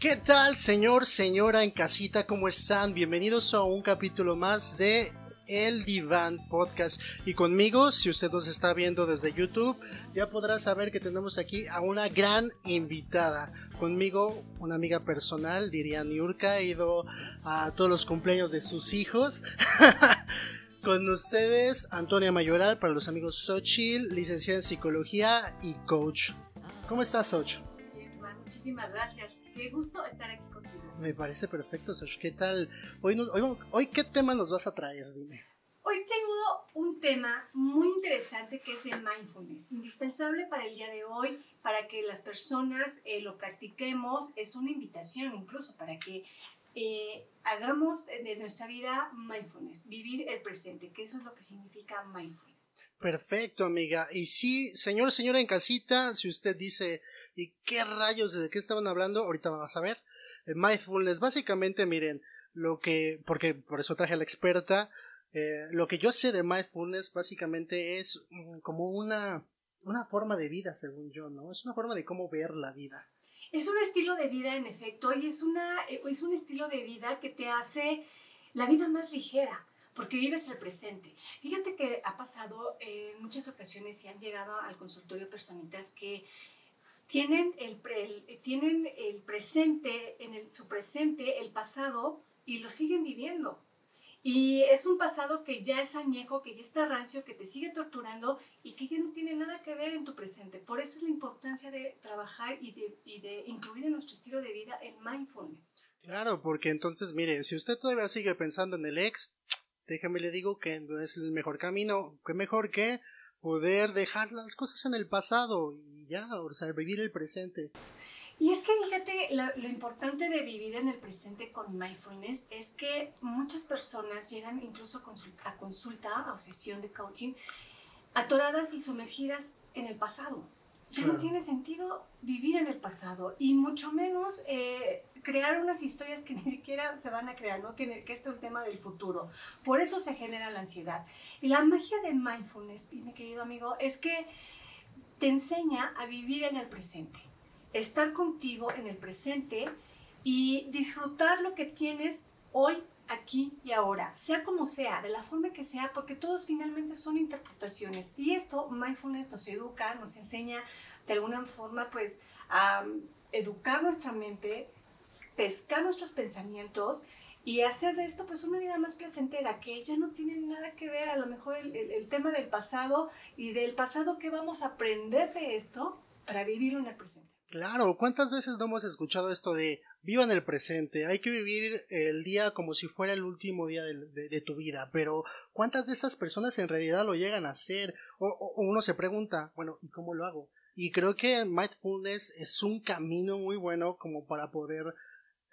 ¿Qué tal, señor, señora en casita? ¿Cómo están? Bienvenidos a un capítulo más de El Diván Podcast. Y conmigo, si usted nos está viendo desde YouTube, ya podrá saber que tenemos aquí a una gran invitada. Conmigo, una amiga personal, diría Niurka, ha ido a todos los cumpleaños de sus hijos. Con ustedes, Antonia Mayoral, para los amigos Xochitl, licenciada en psicología y coach. ¿Cómo estás, Xochitl? Bien, muchísimas gracias. Qué gusto estar aquí contigo. Me parece perfecto, Xochitl. ¿Qué tal? Hoy, nos- hoy, hoy, ¿qué tema nos vas a traer? Dime. Hoy tengo un tema muy interesante que es el mindfulness, indispensable para el día de hoy, para que las personas eh, lo practiquemos. Es una invitación incluso para que eh, hagamos de nuestra vida mindfulness, vivir el presente, que eso es lo que significa mindfulness. Perfecto, amiga. Y sí, señor, señora en casita, si usted dice, ¿y qué rayos de qué estaban hablando? Ahorita vamos a ver. Mindfulness, básicamente, miren, lo que, porque por eso traje a la experta, eh, lo que yo sé de mindfulness básicamente es mm, como una, una forma de vida, según yo, ¿no? Es una forma de cómo ver la vida. Es un estilo de vida, en efecto, y es, una, eh, es un estilo de vida que te hace la vida más ligera, porque vives el presente. Fíjate que ha pasado en muchas ocasiones y han llegado al consultorio personitas que tienen el, el- tienen el presente, en el, su presente, el pasado, y lo siguen viviendo. Y es un pasado que ya es añejo, que ya está rancio, que te sigue torturando y que ya no tiene nada que ver en tu presente. Por eso es la importancia de trabajar y de, y de incluir en nuestro estilo de vida el mindfulness. Claro, porque entonces, mire, si usted todavía sigue pensando en el ex, déjame le digo que no es el mejor camino, que mejor que poder dejar las cosas en el pasado y ya, o sea, vivir el presente. Y es que fíjate, lo, lo importante de vivir en el presente con mindfulness es que muchas personas llegan incluso a consulta, a consulta o sesión de coaching atoradas y sumergidas en el pasado. Ya Claro. no tiene sentido vivir en el pasado y mucho menos eh, crear unas historias que ni siquiera se van a crear, ¿no? que, que este es un tema del futuro. Por eso se genera la ansiedad. Y la magia del mindfulness, mi querido amigo, es que te enseña a vivir en el presente, estar contigo en el presente y disfrutar lo que tienes hoy, aquí y ahora, sea como sea, de la forma que sea, porque todos finalmente son interpretaciones. Y esto, mindfulness nos educa, nos enseña de alguna forma pues a um, educar nuestra mente, pescar nuestros pensamientos y hacer de esto pues una vida más placentera, que ya no tiene nada que ver a lo mejor el, el- el tema del pasado y del pasado que vamos a aprender de esto para vivirlo en el presente. Claro, ¿cuántas veces no hemos escuchado esto de vivan el presente, hay que vivir el día como si fuera el último día del- de, de tu vida, pero ¿cuántas de esas personas en realidad lo llegan a hacer? O, o- o uno se pregunta, bueno, ¿y cómo lo hago? Y creo que mindfulness es un camino muy bueno como para poder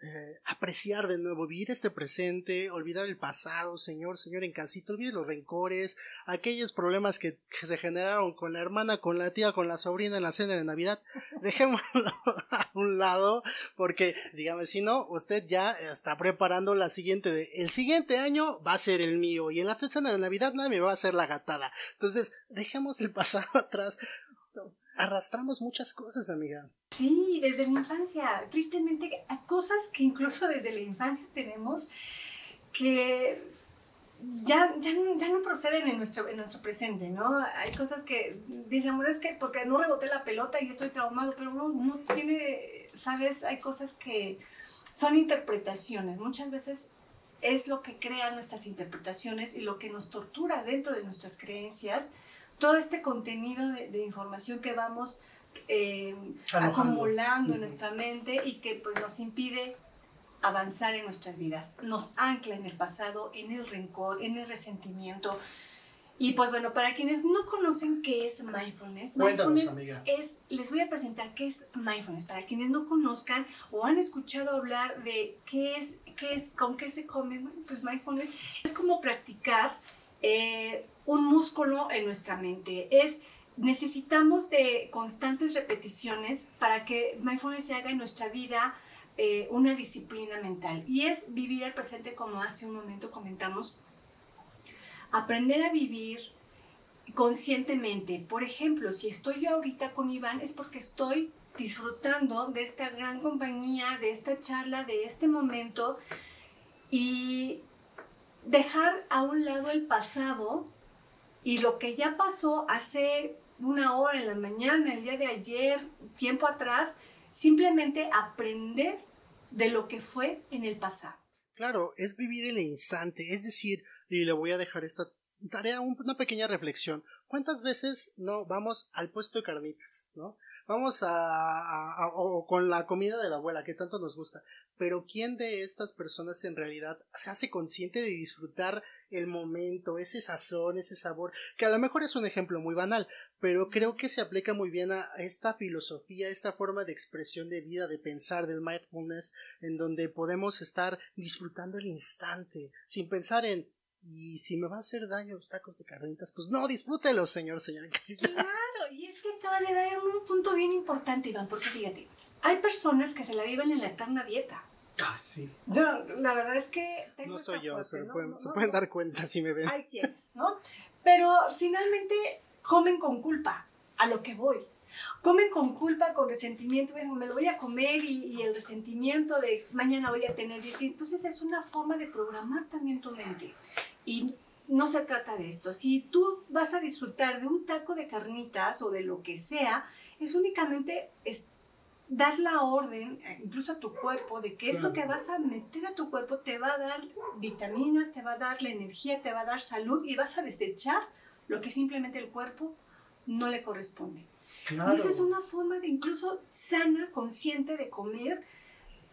eh, apreciar de nuevo, vivir este presente, olvidar el pasado, señor, señor en casita, olvide los rencores, aquellos problemas que, que se generaron con la hermana, con la tía, con la sobrina en la cena de Navidad, dejémoslo a un lado, porque dígame si no, usted ya está preparando la siguiente de, el siguiente año va a ser el mío, y en la cena de Navidad nadie me va a hacer la gatada. Entonces, dejemos el pasado atrás. Arrastramos muchas cosas, amiga. Sí, desde la infancia. Tristemente, hay cosas que incluso desde la infancia tenemos que ya, ya, ya no proceden en nuestro, en nuestro presente, ¿no? Hay cosas que dicen, bueno, es que porque no reboté la pelota y estoy traumado, pero no, no tiene, ¿sabes? Hay cosas que son interpretaciones. Muchas veces es lo que crea nuestras interpretaciones y lo que nos tortura dentro de nuestras creencias. Todo este contenido de, de información que vamos eh, acumulando en nuestra mente y que pues nos impide avanzar en nuestras vidas, nos ancla en el pasado, en el rencor, en el resentimiento. Y pues bueno, para quienes no conocen qué es mindfulness, Cuéntanos, mindfulness amiga. es, les voy a presentar qué es mindfulness. Para quienes no conozcan o han escuchado hablar de qué es, qué es, con qué se come, pues mindfulness es como practicar eh, un músculo en nuestra mente. Es necesitamos de constantes repeticiones para que mindfulness se haga en nuestra vida eh, una disciplina mental y es vivir el presente como hace un momento comentamos, aprender a vivir conscientemente. Por ejemplo, si estoy yo ahorita con Iván es porque estoy disfrutando de esta gran compañía, de esta charla, de este momento y dejar a un lado el pasado y lo que ya pasó hace una hora en la mañana, el día de ayer, tiempo atrás, simplemente aprender de lo que fue en el pasado. Claro, es vivir el instante, es decir, y le voy a dejar esta tarea, una pequeña reflexión. ¿Cuántas veces no vamos al puesto de carnitas, no? Vamos a, o con la comida de la abuela que tanto nos gusta, pero ¿quién de estas personas en realidad se hace consciente de disfrutar el momento, ese sazón, ese sabor, que a lo mejor es un ejemplo muy banal, pero creo que se aplica muy bien a esta filosofía, esta forma de expresión de vida, de pensar, del mindfulness, en donde podemos estar disfrutando el instante, sin pensar en y si me va a hacer daño los tacos de carnitas, pues no, disfrútelo, señor, señora Claro, y es que acabas de dar un punto bien importante, Iván, porque fíjate, hay personas que se la viven en la eterna dieta. Ah, sí. Yo, la verdad es que... Tengo no soy yo, se, Pueden, se pueden dar cuenta si me ven. Hay quienes, ¿no? Pero finalmente comen con culpa, a lo que voy. Comen con culpa, con resentimiento, bueno, me lo voy a comer y, el resentimiento de mañana voy a tener. Entonces es una forma de programar también tu mente. Y no se trata de esto. Si tú vas a disfrutar de un taco de carnitas o de lo que sea, es únicamente dar la orden, eh, incluso a tu cuerpo, de que esto que vas a meter a tu cuerpo te va a dar vitaminas, te va a dar la energía, te va a dar salud y vas a desechar lo que simplemente el cuerpo no le corresponde. Y esa es una forma de incluso sana, consciente de comer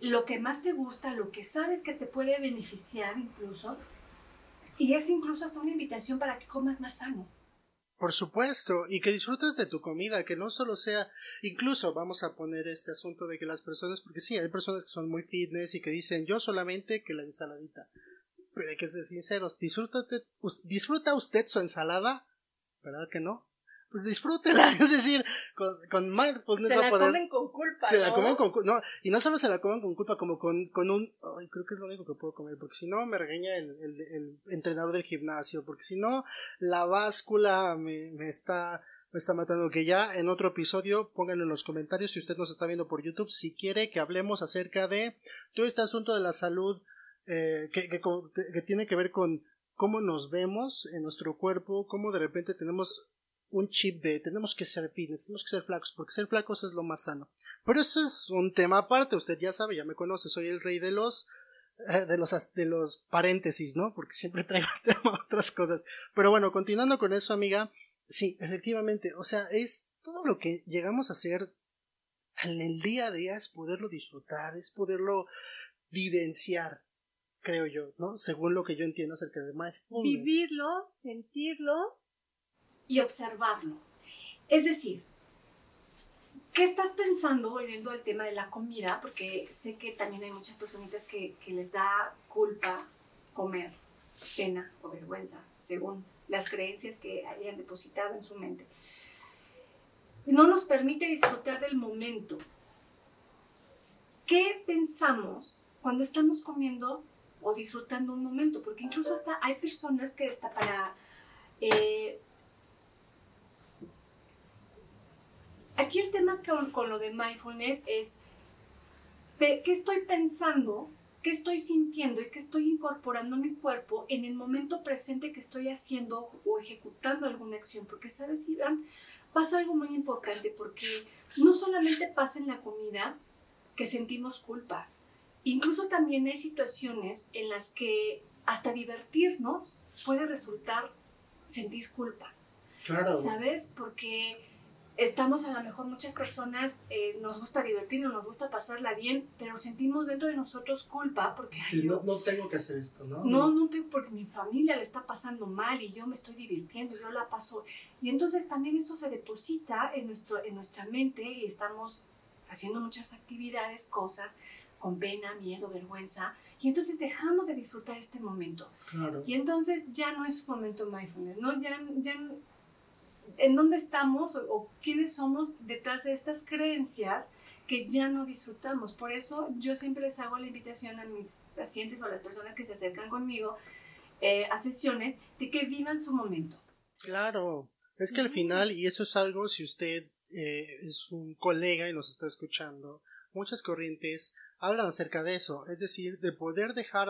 lo que más te gusta, lo que sabes que te puede beneficiar incluso. Y es incluso hasta una invitación para que comas más sano. Por supuesto, y que disfrutes de tu comida, que no solo sea, incluso vamos a poner este asunto de que las personas, porque sí, hay personas que son muy fitness y que dicen yo solamente que la ensaladita. Pero hay que ser sinceros, disfrútate, disfruta usted su ensalada, ¿verdad que no? Pues disfrútela. Es decir, con, con mindfulness se la comen con culpa. Se la comen con no, y no solo se la comen con culpa, como con, con un. Ay, creo que es lo único que puedo comer, porque si no me regaña el, el, entrenador del gimnasio, porque si no la báscula me, me está me está matando. Que ya en otro episodio pónganlo en los comentarios si usted nos está viendo por YouTube, si quiere que hablemos acerca de todo este asunto de la salud eh, que, que, que tiene que ver con cómo nos vemos en nuestro cuerpo, cómo de repente tenemos un chip de tenemos que ser fitness, tenemos que ser flacos, porque ser flacos es lo más sano. Pero eso es un tema aparte, usted ya sabe, ya me conoce, soy el rey de los eh, de los de los paréntesis, ¿no? Porque siempre traigo tema otras cosas. Pero bueno, continuando con eso, amiga, sí, efectivamente, o sea, es todo lo que llegamos a hacer en el día a día es poderlo disfrutar, es poderlo vivenciar, creo yo, ¿no? Según lo que yo entiendo acerca de mindfulness. Vivirlo, sentirlo y observarlo. Es decir, ¿qué estás pensando volviendo al tema de la comida? Porque sé que también hay muchas personitas que, que les da culpa comer, pena o vergüenza, según las creencias que hayan depositado en su mente. No nos permite disfrutar del momento. ¿Qué pensamos cuando estamos comiendo o disfrutando un momento? Porque incluso hasta hay personas que está para eh, Aquí el tema con, lo de mindfulness es qué estoy pensando, qué estoy sintiendo y qué estoy incorporando a mi cuerpo en el momento presente que estoy haciendo o ejecutando alguna acción. Porque, ¿sabes, Iván? Pasa algo muy importante porque no solamente pasa en la comida que sentimos culpa, incluso también hay situaciones en las que hasta divertirnos puede resultar sentir culpa. Claro. ¿Sabes? Porque estamos a lo mejor muchas personas eh, nos gusta divertirnos, nos gusta pasarla bien, pero sentimos dentro de nosotros culpa porque no, no, tengo que hacer esto, ¿no? No, no tengo porque mi familia le está pasando mal y yo me estoy divirtiendo, yo la paso. Y entonces también eso se deposita en, nuestro, en nuestra mente y estamos haciendo muchas actividades, cosas con pena, miedo, vergüenza, y entonces dejamos de disfrutar este momento. Claro. Y entonces ya no es un momento mindfulness, ¿no? Ya, ya en dónde estamos o, quiénes somos detrás de estas creencias que ya no disfrutamos. Por eso yo siempre les hago la invitación a mis pacientes o a las personas que se acercan conmigo eh, a sesiones de que vivan su momento. Claro, es que al final, y eso es algo, si usted eh, es un colega y nos está escuchando, muchas corrientes hablan acerca de eso, es decir, de poder dejar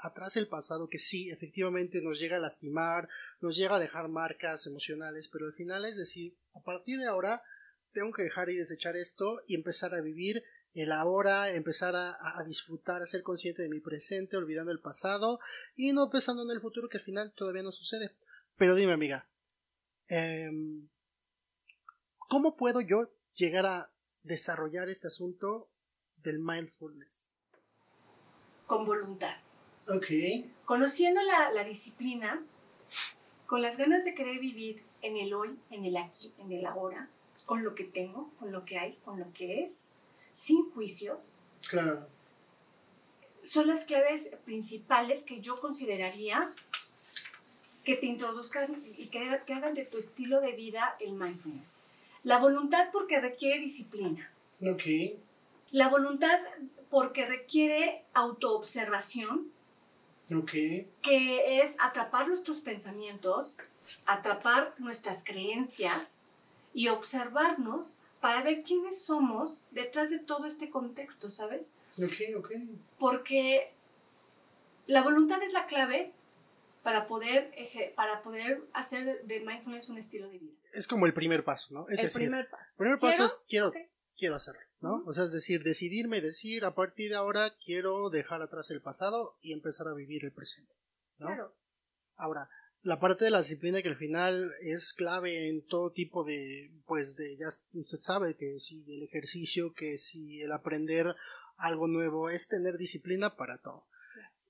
atrás el pasado que sí, efectivamente nos llega a lastimar, nos llega a dejar marcas emocionales, pero al final es decir, a partir de ahora tengo que dejar y desechar esto y empezar a vivir el ahora, empezar a, disfrutar, a ser consciente de mi presente, olvidando el pasado y no pensando en el futuro que al final todavía no sucede. Pero dime, amiga, em, ¿cómo puedo yo llegar a desarrollar este asunto del mindfulness? Con voluntad. Ok. Conociendo la, la disciplina, con las ganas de querer vivir en el hoy, en el aquí, en el ahora, con lo que tengo, con lo que hay, con lo que es, sin juicios. Claro. Son las claves principales que yo consideraría que te introduzcan y que, que hagan de tu estilo de vida el mindfulness. La voluntad porque requiere disciplina. Ok. La voluntad porque requiere autoobservación. Ok. Que es atrapar nuestros pensamientos, atrapar nuestras creencias y observarnos para ver quiénes somos detrás de todo este contexto, ¿sabes? Ok, ok. Porque la voluntad es la clave para poder, para poder hacer de mindfulness un estilo de vida. Es como el primer paso, ¿no? el primer paso. El primer paso es quiero, quiero hacerlo, ¿no? O sea, es decir, decidirme, decir, a partir de ahora quiero dejar atrás el pasado y empezar a vivir el presente, ¿no? Claro. Ahora, la parte de la disciplina que al final es clave en todo tipo de, pues de, ya usted sabe que si el ejercicio, que si el aprender algo nuevo es tener disciplina para todo.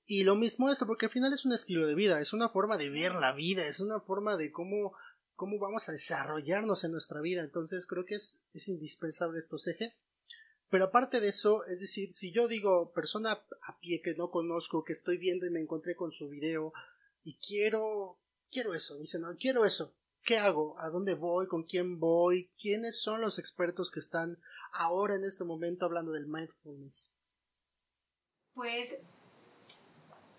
Y lo mismo esto, porque al final es un estilo de vida, es una forma de ver la vida, es una forma de cómo, cómo vamos a desarrollarnos en nuestra vida. Entonces creo que es, es indispensable estos ejes. Pero aparte de eso, es decir, si yo digo persona a pie que no conozco, que estoy viendo y me encontré con su video y quiero quiero eso, dice, no, quiero eso. ¿Qué hago? ¿A dónde voy? ¿Con quién voy? ¿Quiénes son los expertos que están ahora en este momento hablando del mindfulness? Pues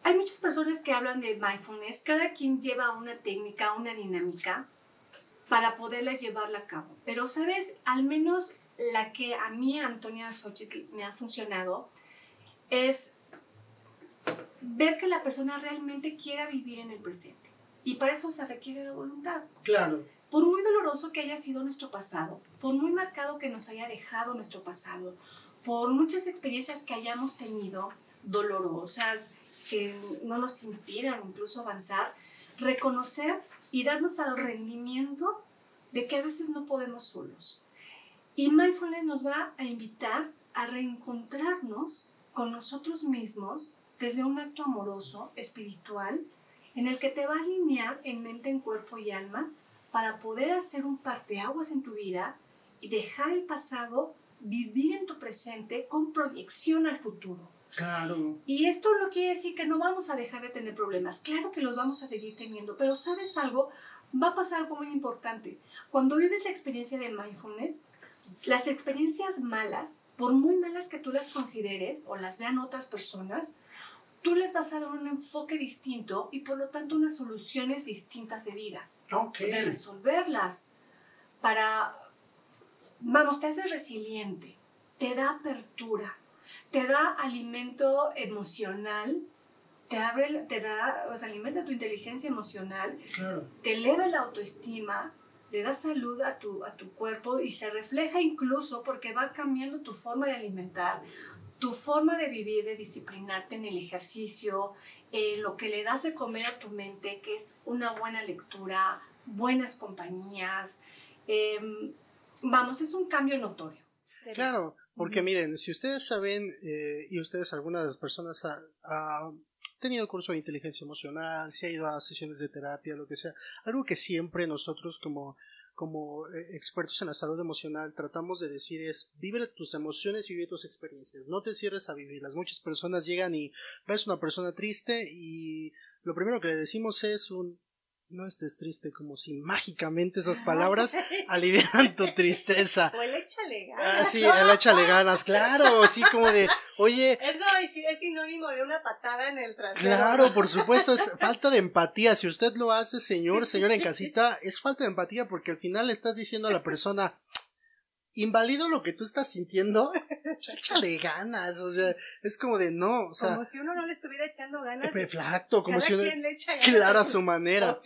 hay muchas personas que hablan de mindfulness, cada quien lleva una técnica, una dinámica para poderla llevarla a cabo. Pero, ¿sabes? Al menos la que a mí, Antonia Xochitl, me ha funcionado es ver que la persona realmente quiera vivir en el presente. Y para eso se requiere la voluntad. Claro. Por muy doloroso que haya sido nuestro pasado, por muy marcado que nos haya dejado nuestro pasado, por muchas experiencias que hayamos tenido dolorosas, que no nos inspiran incluso avanzar, reconocer y darnos al rendimiento de que a veces no podemos solos. Y mindfulness nos va a invitar a reencontrarnos con nosotros mismos desde un acto amoroso, espiritual, en el que te va a alinear en mente, en cuerpo y alma para poder hacer un parteaguas en tu vida y dejar el pasado vivir en tu presente con proyección al futuro. Claro. Y esto no quiere decir que no vamos a dejar de tener problemas. Claro que los vamos a seguir teniendo, pero ¿sabes algo? Va a pasar algo muy importante. Cuando vives la experiencia de mindfulness, las experiencias malas, por muy malas que tú las consideres o las vean otras personas, tú les vas a dar un enfoque distinto y por lo tanto unas soluciones distintas de vida. De resolverlas. Para, vamos, te hace resiliente, te da apertura, te da alimento emocional, te abre, te da, o sea, alimenta tu inteligencia emocional, te eleva la autoestima, le da salud a tu, a tu cuerpo y se refleja incluso porque va cambiando tu forma de alimentar, tu forma de vivir, de disciplinarte en el ejercicio, eh, lo que le das de comer a tu mente, que es una buena lectura, buenas compañías. Em, vamos, es un cambio notorio. Claro, porque miren, si ustedes saben, eh, y ustedes, algunas de las personas, ha, tenido curso de inteligencia emocional, se ha ido a sesiones de terapia, lo que sea, algo que siempre nosotros como como eh, expertos en la salud emocional tratamos de decir es vive tus emociones y vive tus experiencias, no te cierres a vivirlas. Muchas personas llegan y ves una persona triste y lo primero que le decimos es un no estés triste, como si mágicamente esas palabras alivian tu tristeza. O el échale ganas. Ah, sí, el échale ganas, claro, así como de, oye. Eso es sinónimo de una patada en el trasero. Claro, por supuesto, es falta de empatía. Si usted lo hace, señor, señor en casita, es falta de empatía porque al final le estás diciendo a la persona, invalido lo que tú estás sintiendo, pues échale ganas, o sea, es como de no, o sea. Como si uno no le estuviera echando ganas. Exacto, como cada si uno. quien le echa ganas Claro, a su manera.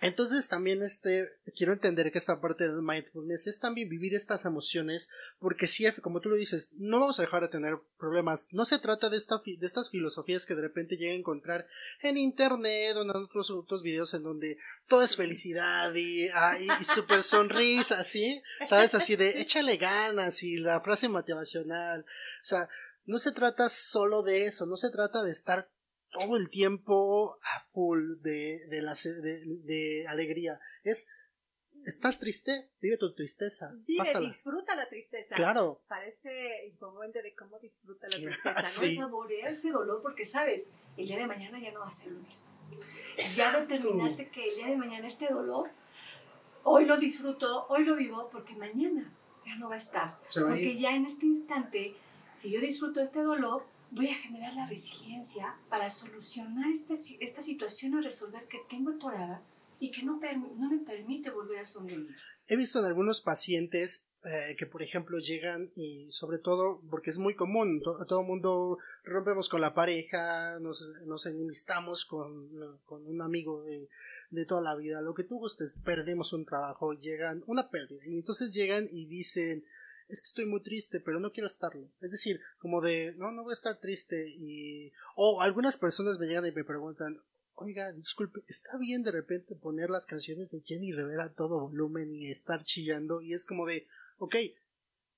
Entonces también este quiero entender que esta parte del mindfulness es también vivir estas emociones porque si como tú lo dices no vamos a dejar de tener problemas no se trata de esta de estas filosofías que de repente llega a encontrar en internet o en otros otros videos en donde todo es felicidad y, ah, y, y super sonrisa así sabes así de échale ganas y la frase motivacional o sea no se trata solo de eso no se trata de estar todo el tiempo a full de, de, la, de, de alegría. Es, ¿estás triste? Vive tu tristeza. Vive, Pásala. disfruta la tristeza. Claro. Parece incongruente de cómo disfruta la tristeza, ¿no? sí. Saborea ese dolor porque sabes, el día de mañana ya no va a ser lo mismo. Ya determinaste que el día de mañana este dolor, hoy lo disfruto, hoy lo vivo, porque mañana ya no va a estar. A Porque ya en este instante, si yo disfruto este dolor, voy a generar la resiliencia para solucionar esta, esta situación o resolver que tengo atorada y que no, no me permite volver a sonreír. He visto en algunos pacientes eh, que, por ejemplo, llegan y sobre todo, porque es muy común, to- todo el mundo rompemos con la pareja, nos, nos enemistamos con, con un amigo de, de toda la vida, lo que tú gustes, perdemos un trabajo, llegan, una pérdida, y entonces llegan y dicen, es que estoy muy triste, pero no quiero estarlo. Es decir, como de, no, no voy a estar triste y... O algunas personas me llegan y me preguntan, oiga, disculpe, ¿está bien de repente poner las canciones de Jenny Rivera a todo volumen y estar chillando? Y es como de, ok,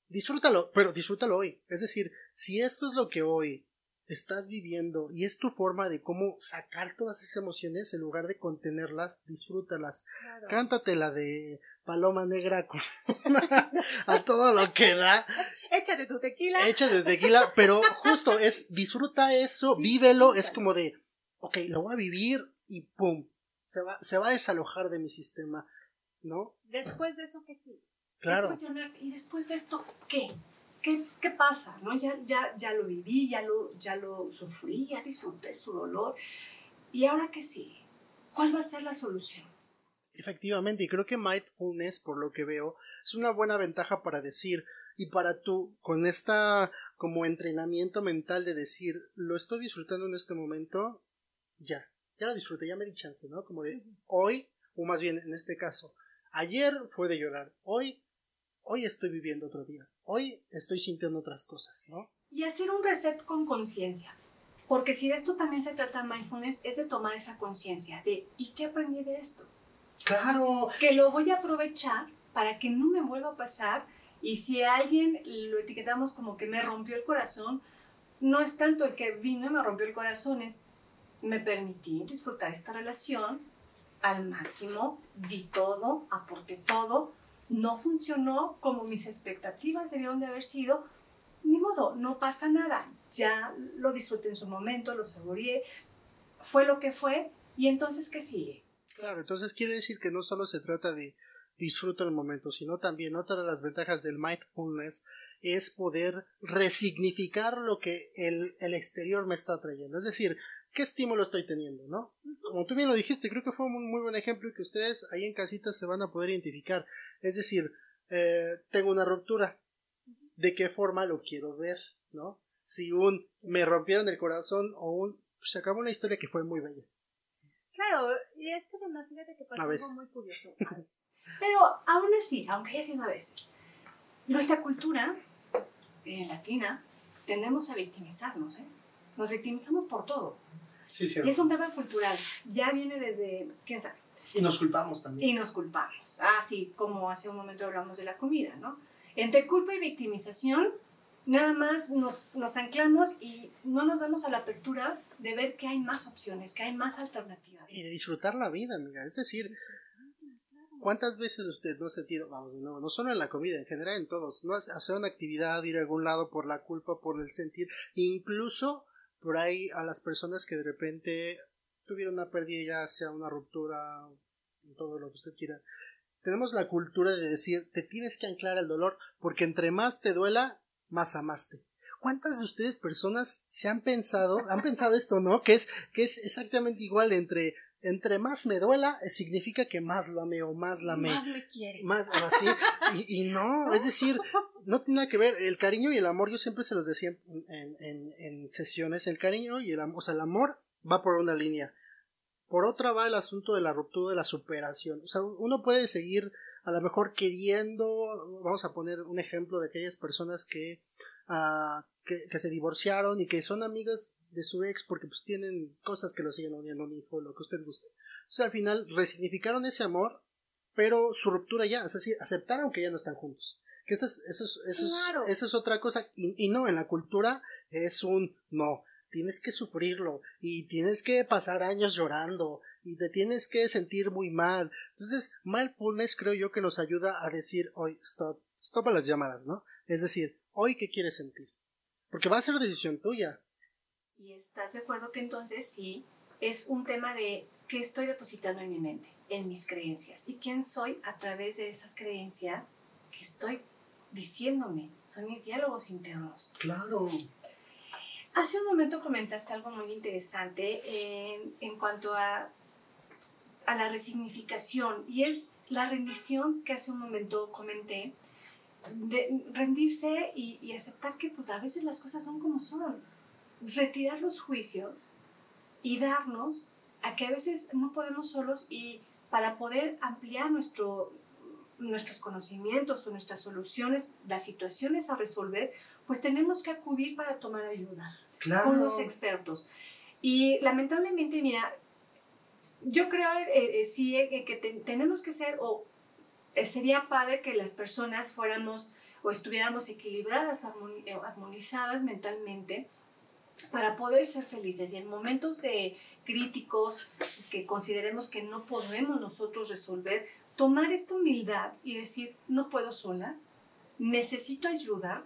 disfrútalo, pero disfrútalo hoy. Es decir, si esto es lo que hoy estás viviendo y es tu forma de cómo sacar todas esas emociones en lugar de contenerlas, disfrútalas. Cántate la de Paloma Negra con a todo lo que da. Échate tu tequila. Échate tequila, pero justo es disfruta eso, vívelo, es como de, ok, lo voy a vivir y pum, se va, se va a desalojar de mi sistema, ¿no? Después de eso, ¿qué sigue? Claro. Es cuestionarte, ¿y después de esto qué? ¿Qué, qué pasa? ¿No? Ya, ya, ya lo viví, ya lo, ya lo sufrí, ya disfruté su dolor. ¿Y ahora qué sigue? ¿Cuál va a ser la solución? Efectivamente, y creo que mindfulness, por lo que veo, es una buena ventaja para decir, y para tú, con esta como entrenamiento mental de decir, lo estoy disfrutando en este momento, ya, ya lo disfruté, ya me di chance, ¿no? Como de hoy, o más bien en este caso, ayer fue de llorar, hoy, hoy estoy viviendo otro día, hoy estoy sintiendo otras cosas, ¿no? Y hacer un reset con conciencia. Porque si de esto también se trata mindfulness, es de tomar esa conciencia de ¿y qué aprendí de esto? Claro, Que lo voy a aprovechar para que no me vuelva a pasar. Y si a alguien lo etiquetamos como que me rompió el corazón, no es tanto el que vino y me rompió el corazón, es me permití disfrutar esta relación al máximo, di todo, aporté todo, no funcionó como mis expectativas debieron de haber sido, ni modo, no pasa nada, ya lo disfruté en su momento, lo saboreé, fue lo que fue, y entonces, ¿qué sigue? Claro, entonces quiere decir que no solo se trata de disfruto el momento, sino también otra de las ventajas del mindfulness es poder resignificar lo que el, el exterior me está trayendo. Es decir, ¿qué estímulo estoy teniendo? ¿no? Como tú bien lo dijiste, creo que fue un muy buen ejemplo y que ustedes ahí en casita se van a poder identificar. Es decir, eh, tengo una ruptura. ¿De qué forma lo quiero ver? ¿no? Si un me rompieron el corazón o un se acabó una historia que fue muy bella. Claro, y es que además fíjate que pasa algo muy curioso. a veces. Pero aún así, aunque haya sido a veces, nuestra cultura eh, latina tendemos a victimizarnos, ¿eh? Nos victimizamos por todo. Sí, Y es un tema cultural. Ya viene desde, quién sabe, Y nos culpamos también. y nos culpamos. Ah, sí, como hace un momento hablamos de la comida, ¿no? Entre culpa y victimización, nada más nos, nos anclamos y no nos damos a la apertura de ver que hay más opciones, que hay más alternativas. y de disfrutar la vida, amiga. Es decir, ¿cuántas veces usted no ha sentido, vamos, no, no solo en la comida, en general en todos, no hace- hacer una actividad, ir a algún lado por la culpa, por el sentir, incluso por ahí a las personas que de repente tuvieron una pérdida, ya sea una ruptura, todo lo que usted quiera. Tenemos la cultura de decir, te tienes que anclar al dolor, porque entre más te duela, más amaste. ¿Cuántas de ustedes personas se han pensado, han pensado esto, no? Que es, que es exactamente igual entre entre más me duela, eh, significa que más lo amé o más la amé. Más me quiere. Más así. y, y no, es decir, no tiene nada que ver. El cariño y el amor, yo siempre se los decía en, en, en sesiones, el cariño y el amor, o sea, el amor va por una línea. Por otra va el asunto de la ruptura, de la superación. O sea, uno puede seguir a lo mejor queriendo, vamos a poner un ejemplo de aquellas personas que, uh, que, que, se divorciaron y que son amigas de su ex porque pues tienen cosas que lo siguen odiando, un hijo, lo que usted guste. Entonces al final resignificaron ese amor, pero su ruptura ya, o sea, sí, aceptaron que ya no están juntos. Que esa es, eso es, eso Claro. es, esa es otra cosa. Y, y no, en la cultura es un no. Tienes que sufrirlo y tienes que pasar años llorando y te tienes que sentir muy mal. Entonces, mindfulness creo yo que nos ayuda a decir, hoy, stop, stop a las llamadas, ¿no? Es decir, hoy, ¿qué quieres sentir? Porque va a ser decisión tuya. Y estás de acuerdo que entonces sí, es un tema de qué estoy depositando en mi mente, en mis creencias, y quién soy a través de esas creencias que estoy diciéndome. Son mis diálogos internos. Claro. Hace un momento comentaste algo muy interesante en, cuanto a, a, la resignificación y es la rendición que hace un momento comenté, de rendirse y, y aceptar que pues a veces las cosas son como son, retirar los juicios y darnos a que a veces no podemos solos y para poder ampliar nuestro, nuestros conocimientos o nuestras soluciones, las situaciones a resolver, pues tenemos que acudir para tomar ayuda claro. con los expertos. Y lamentablemente, mira, yo creo eh, eh, sí eh, que te, tenemos que ser, o eh, sería padre que las personas fuéramos o estuviéramos equilibradas o armonizadas mentalmente para poder ser felices y en momentos de críticos que consideremos que no podemos nosotros resolver, tomar esta humildad y decir, no puedo sola, necesito ayuda,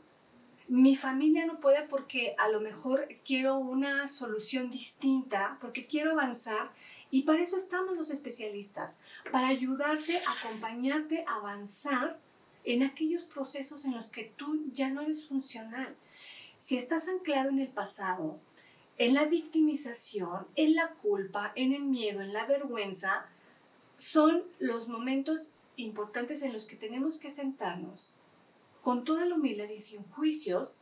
mi familia no puede porque a lo mejor quiero una solución distinta, porque quiero avanzar y para eso estamos los especialistas, para ayudarte, acompañarte, avanzar en aquellos procesos en los que tú ya no eres funcional. Si estás anclado en el pasado, en la victimización, en la culpa, en el miedo, en la vergüenza, son los momentos importantes en los que tenemos que sentarnos con toda la humildad y sin juicios,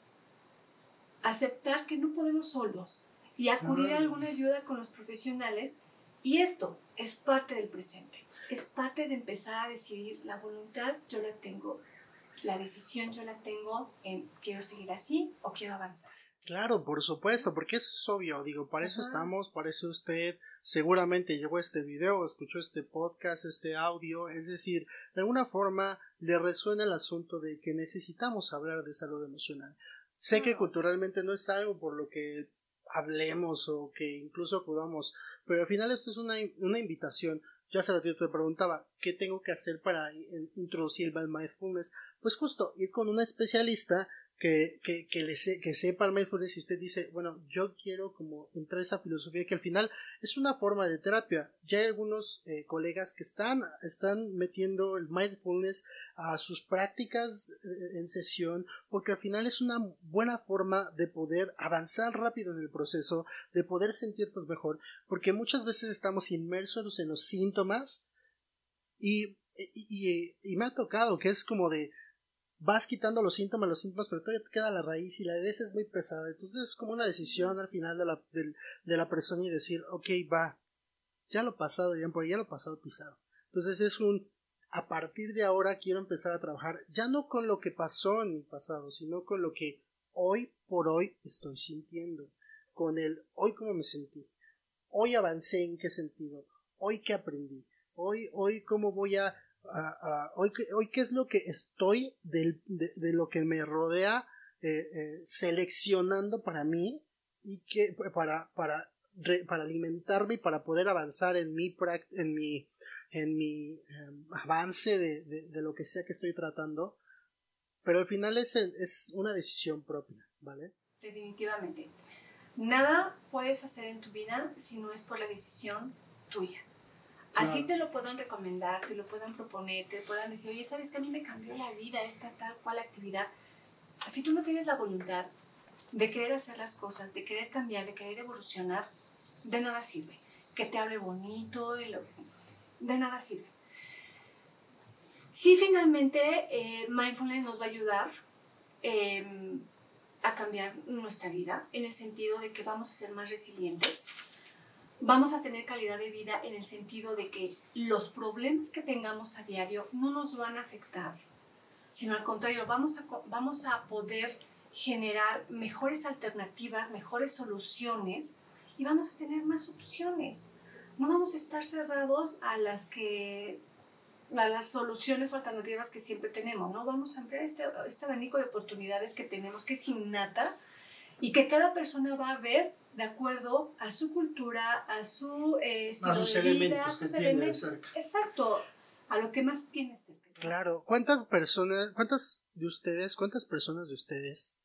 aceptar que no podemos solos y acudir a alguna ayuda con los profesionales. Y esto es parte del presente, es parte de empezar a decidir la voluntad, yo la tengo, la decisión yo la tengo en quiero seguir así o quiero avanzar. Claro, por supuesto, porque eso es obvio, digo, para eso estamos, para eso usted seguramente llegó a este video, escuchó este podcast, este audio, es decir, de alguna forma le resuena el asunto de que necesitamos hablar de salud emocional. Sé que culturalmente no es algo por lo que hablemos o que incluso acudamos, pero al final esto es una, una invitación. Ya hace ratito te preguntaba, ¿qué tengo que hacer para introducir el mindfulness? Pues justo ir con una especialista que, que, que, le se, que sepa el mindfulness y usted dice, bueno, yo quiero como entrar a esa filosofía que al final es una forma de terapia. Ya hay algunos eh, colegas que están, están metiendo el mindfulness a sus prácticas eh, en sesión porque al final es una buena forma de poder avanzar rápido en el proceso, de poder sentirnos mejor, porque muchas veces estamos inmersos en los síntomas y, y, y, y me ha tocado que es como de vas quitando los síntomas, los síntomas, pero todavía te queda la raíz y la raíz es muy pesada. Entonces es como una decisión al final de la, de, la persona y decir, ok, va, ya lo pasado, ya, ya lo pasado pisado. Entonces es un, a partir de ahora quiero empezar a trabajar ya no con lo que pasó en el pasado, sino con lo que hoy por hoy estoy sintiendo, con el hoy cómo me sentí, hoy avancé en qué sentido, hoy qué aprendí, hoy, hoy cómo voy a Uh, uh, hoy, qué es lo que estoy de, de, lo que me rodea eh, eh, seleccionando para mí y que para, para, re, para alimentarme y para poder avanzar en mi, en mi, en mi um, avance de, de, de, lo que sea que estoy tratando. Pero al final es, es una decisión propia ¿vale? definitivamente. Nada puedes hacer en tu vida si no es por la decisión tuya Así te lo puedan recomendar, te lo puedan proponer, te puedan decir, oye, ¿sabes que a mí me cambió la vida esta tal cual actividad? Si tú no tienes la voluntad de querer hacer las cosas, de querer cambiar, de querer evolucionar, de nada sirve. que te hable bonito, y lo- de nada sirve. Sí, finalmente, eh, mindfulness nos va a ayudar eh, a cambiar nuestra vida en el sentido de que vamos a ser más resilientes, vamos a tener calidad de vida en el sentido de que los problemas que tengamos a diario no nos van a afectar, sino al contrario, vamos a, vamos a poder generar mejores alternativas, mejores soluciones y vamos a tener más opciones. No vamos a estar cerrados a las que a las soluciones o alternativas que siempre tenemos, ¿no? Vamos a ampliar este, este abanico de oportunidades que tenemos, que es innata y que cada persona va a ver de acuerdo a su cultura, a su eh, estilo sus de vida, elementos a que sus tiene elementos. cerca. Exacto, a lo que más tiene cerca. Claro. ¿Cuántas personas, cuántas de ustedes, cuántas personas de ustedes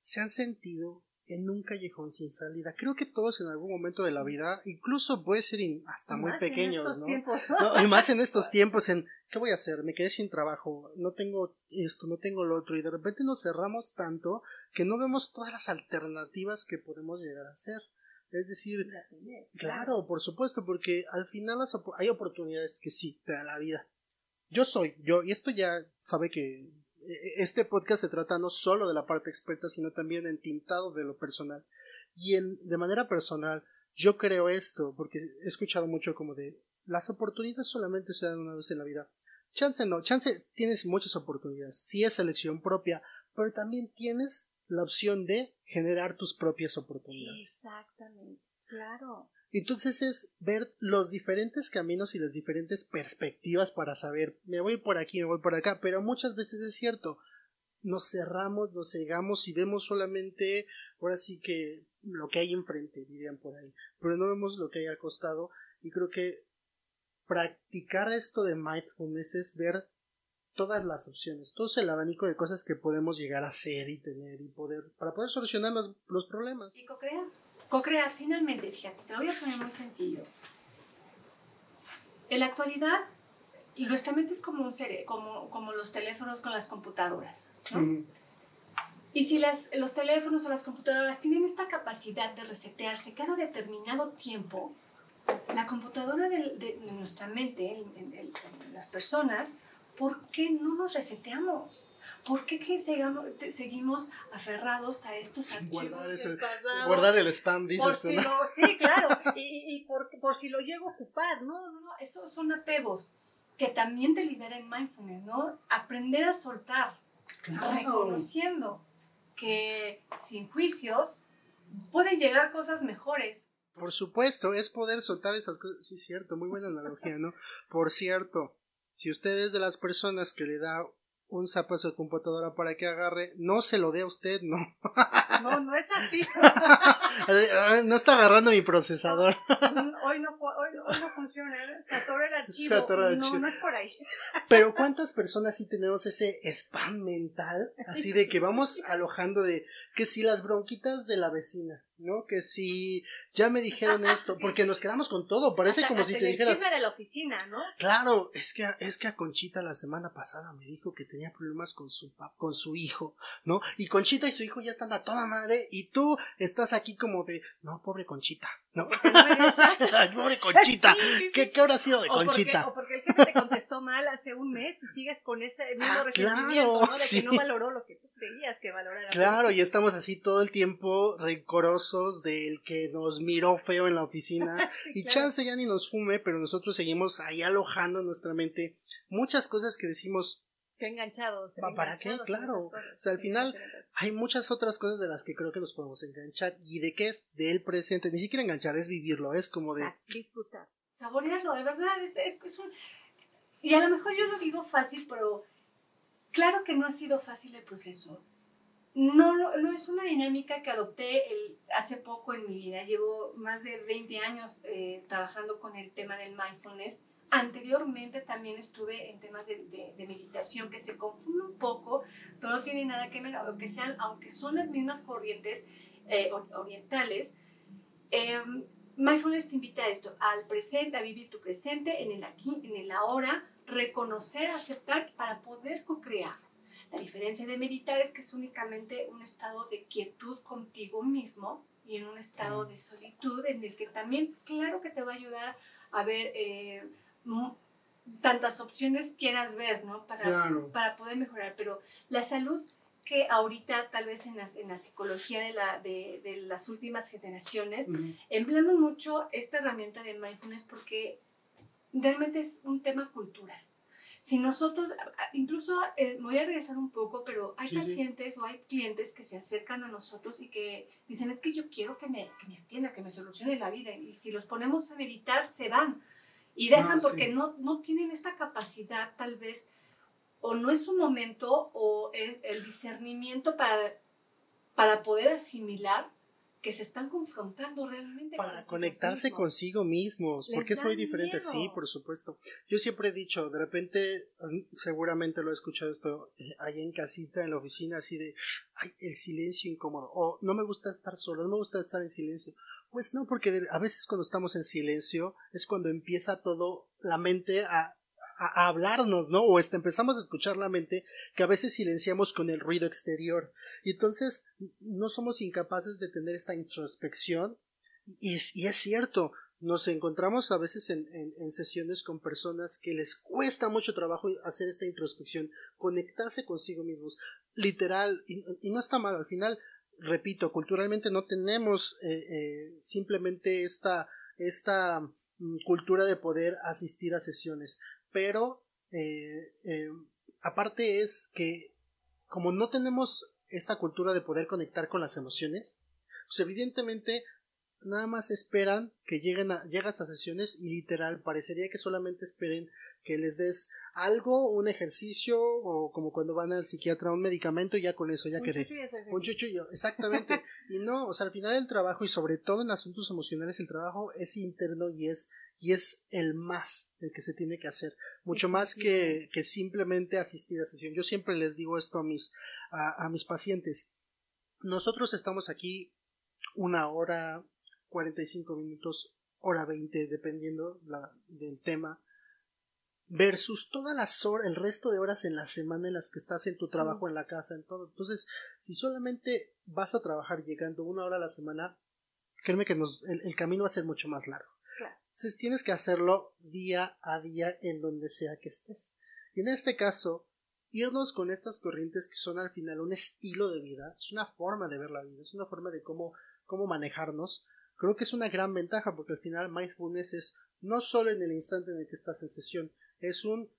se han sentido en un callejón sin salida? Creo que todos en algún momento de la vida, incluso puede ser in- hasta muy Más pequeños, estos ¿no? tiempos. No, y más en estos tiempos en ¿qué voy a hacer? Me quedé sin trabajo, no tengo esto, no tengo lo otro y de repente nos cerramos tanto que no vemos todas las alternativas que podemos llegar a hacer. Es decir, claro, por supuesto, porque al final las opo- hay oportunidades que sí te da la vida. Yo soy, yo, y esto ya sabe que eh, este podcast se trata no solo de la parte experta, sino también entintado de lo personal. Y en, de manera personal, yo creo esto, porque he escuchado mucho como de las oportunidades solamente se dan una vez en la vida. Chance no, chance tienes muchas oportunidades, sí es elección propia, pero también tienes la opción de generar tus propias oportunidades. Exactamente, claro. Entonces es ver los diferentes caminos y las diferentes perspectivas para saber, me voy por aquí, me voy por acá, pero muchas veces es cierto, nos cerramos, nos cegamos y vemos solamente, ahora sí que lo que hay enfrente, dirían por ahí, pero no vemos lo que hay al costado y creo que practicar esto de mindfulness es ver todas las opciones, todo el abanico de cosas que podemos llegar a hacer y tener y poder, para poder solucionar los, los problemas. Sí, co-crear. Co-crear, finalmente, fíjate, te lo voy a poner muy sencillo. En la actualidad, nuestra mente es como, un cere- como, como los teléfonos con las computadoras. ¿no? Ujú. Y si las, los teléfonos o las computadoras tienen esta capacidad de resetearse cada determinado tiempo, la computadora del- de, de nuestra mente, en, en- en- en las personas, ¿por qué no nos reseteamos? ¿Por qué que te- seguimos aferrados a estos archivos? Guardar ese-. Guardar el spam, Por dices tú, si ¿no? lo, sí, claro. Y, y por, por si lo llego a ocupar, ¿no? No, no, esos son apegos que también te libera en mindfulness, ¿no? Aprender a soltar, reconociendo que sin juicios pueden llegar cosas mejores. Por supuesto, es poder soltar esas cosas. Sí, cierto, muy buena analogía, ¿no? Por cierto, si usted es de las personas que le da un zapo a su computadora para que agarre, no se lo dé a usted, no. No, no es así. no está agarrando mi procesador. Hoy no, hoy, hoy no funciona. ¿eh? Se atora el archivo. Se atora el no, archivo. no es por ahí. Pero ¿cuántas personas sí tenemos ese spam mental? Así de que vamos alojando de que si las bronquitas de la vecina, ¿no? Que si ya me dijeron esto, porque nos quedamos con todo, parece Hasta- como hasta si te el dijeras, chisme de la oficina, ¿no? Claro, es que, es que a Conchita la semana pasada me dijo que tenía problemas con su con su hijo, ¿no? Y Conchita y su hijo ya están a toda madre y tú estás aquí como de, no, pobre Conchita, ¿no? Pobre Conchita, Sí, sí, sí. ¿Qué, ¿qué habrá sido de O porque, Conchita? o porque el jefe te contestó mal hace un mes y sigues con ese mismo Ah, resentimiento, claro, ¿no? De que no valoró lo que tú que valorara. Claro, y estamos así todo el tiempo rencorosos del que nos miró feo en la oficina Sí, y claro. chance ya ni nos fume, pero nosotros seguimos ahí alojando en nuestra mente muchas cosas que decimos, Que enganchados. ¿Pa- para qué? Claro. cosas. O sea, al final- hay muchas otras cosas de las que creo que nos podemos enganchar y de qué es del presente, ni siquiera enganchar, es vivirlo, es como de disfrutar. Saborearlo, de verdad, es, es, es un... Y a lo mejor yo lo digo fácil, pero claro que no ha sido fácil el proceso. No, no, es una dinámica que adopté hace poco en mi vida. Llevo más de 20 años eh, trabajando con el tema del mindfulness. Anteriormente también estuve en temas de, meditación que se confunden un poco, pero no tiene nada que ver, aunque, sean, aunque son las mismas corrientes eh, or- orientales. em, mindfulness te invita a esto, al presente, a vivir tu presente en el aquí, en el ahora, reconocer, aceptar para poder co-crear. La diferencia de meditar es que es únicamente un estado de quietud contigo mismo y en un estado de solitud en el que también, claro que te va a ayudar a ver eh, tantas opciones quieras ver, ¿no? Para, para poder mejorar, pero la salud que ahorita tal vez en la, en la psicología de, la, de, de, las últimas generaciones empleamos mucho esta herramienta de mindfulness porque realmente es un tema cultural. Si nosotros, incluso eh, voy a regresar un poco, pero hay pacientes o hay clientes que se acercan a nosotros y que dicen, es que yo quiero que me, que me atienda, que me solucione la vida. Y si los ponemos a meditar, se van y dejan ah, porque no, no tienen esta capacidad tal vez o no es un momento o el, discernimiento para, para poder asimilar que se están confrontando realmente. Para conectarse consigo mismos, porque es muy diferente, sí, por supuesto. Yo siempre he dicho, de repente, seguramente lo he escuchado esto eh, ahí en casita, en la oficina, así de, ay, el silencio incómodo, o no me gusta estar solo, no me gusta estar en silencio. Pues no, porque a veces cuando estamos en silencio es cuando empieza todo la mente a a, hablarnos, ¿no? O este, empezamos a escuchar la mente que a veces silenciamos con el ruido exterior. Y entonces no somos incapaces de tener esta introspección. Y, es cierto, nos encontramos a veces en, en, sesiones con personas que les cuesta mucho trabajo hacer esta introspección, conectarse consigo mismos, literal, y, no está mal, al final, repito, culturalmente no tenemos eh, eh, simplemente esta, esta mm, cultura de poder asistir a sesiones pero eh, aparte es que como no tenemos esta cultura de poder conectar con las emociones, pues evidentemente nada más esperan que lleguen a, llegas a sesiones y literal parecería que solamente esperen que les des algo, un ejercicio o como cuando van al psiquiatra un medicamento y ya con eso ya quedé. Un chuchillo, exactamente. y no, o sea, al final del trabajo y sobre todo en asuntos emocionales el trabajo es interno y es y es el más el que se tiene que hacer, mucho más que, que simplemente asistir a sesión. Yo siempre les digo esto a mis, a, mis pacientes. Nosotros estamos aquí una hora, 45 minutos, hora 20, dependiendo la, del tema, versus todas las horas, el resto de horas en la semana en las que estás en tu trabajo, en la casa, en todo. Entonces, si solamente vas a trabajar llegando una hora a la semana, créeme que nos, el camino va a ser mucho más largo. Entonces tienes que hacerlo día a día en donde sea que estés. Y en este caso, irnos con estas corrientes que son al final un estilo de vida, es una forma de ver la vida, es una forma de cómo, cómo manejarnos, creo que es una gran ventaja porque al final mindfulness es no solo en el instante en el que estás en sesión, es un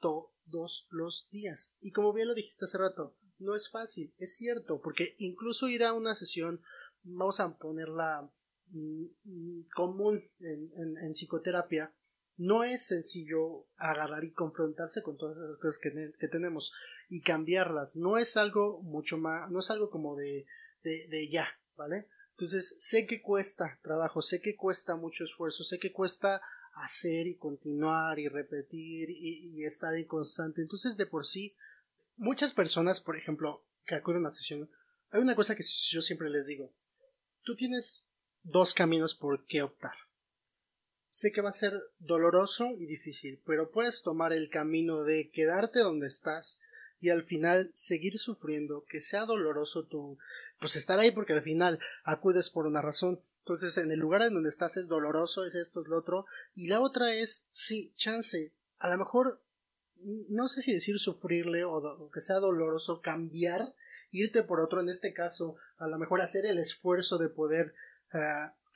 todos los días. Y como bien lo dijiste hace rato, no es fácil, es cierto, porque incluso ir a una sesión, vamos a ponerla Mm, común en, en, psicoterapia, no es sencillo agarrar y confrontarse con todas las cosas que, tenemos y cambiarlas. No es algo mucho más, no es algo como de, de, de, ya, ¿vale? Entonces sé que cuesta trabajo, sé que cuesta mucho esfuerzo, sé que cuesta hacer y continuar y repetir y, estar ahí constante. Entonces de por sí, muchas personas, por ejemplo, que acuden a sesión, hay una cosa que yo siempre les digo, tú tienes dos caminos por qué optar. Sé que va a ser doloroso y difícil, pero puedes tomar el camino de quedarte donde estás y al final seguir sufriendo, que sea doloroso tu pues estar ahí porque al final acudes por una razón. Entonces en el lugar en donde estás es doloroso, es esto, es lo otro. Y la otra es, sí, chance, a lo mejor, no sé si decir sufrirle o, que sea doloroso, cambiar, irte por otro, en este caso, a lo mejor hacer el esfuerzo de poder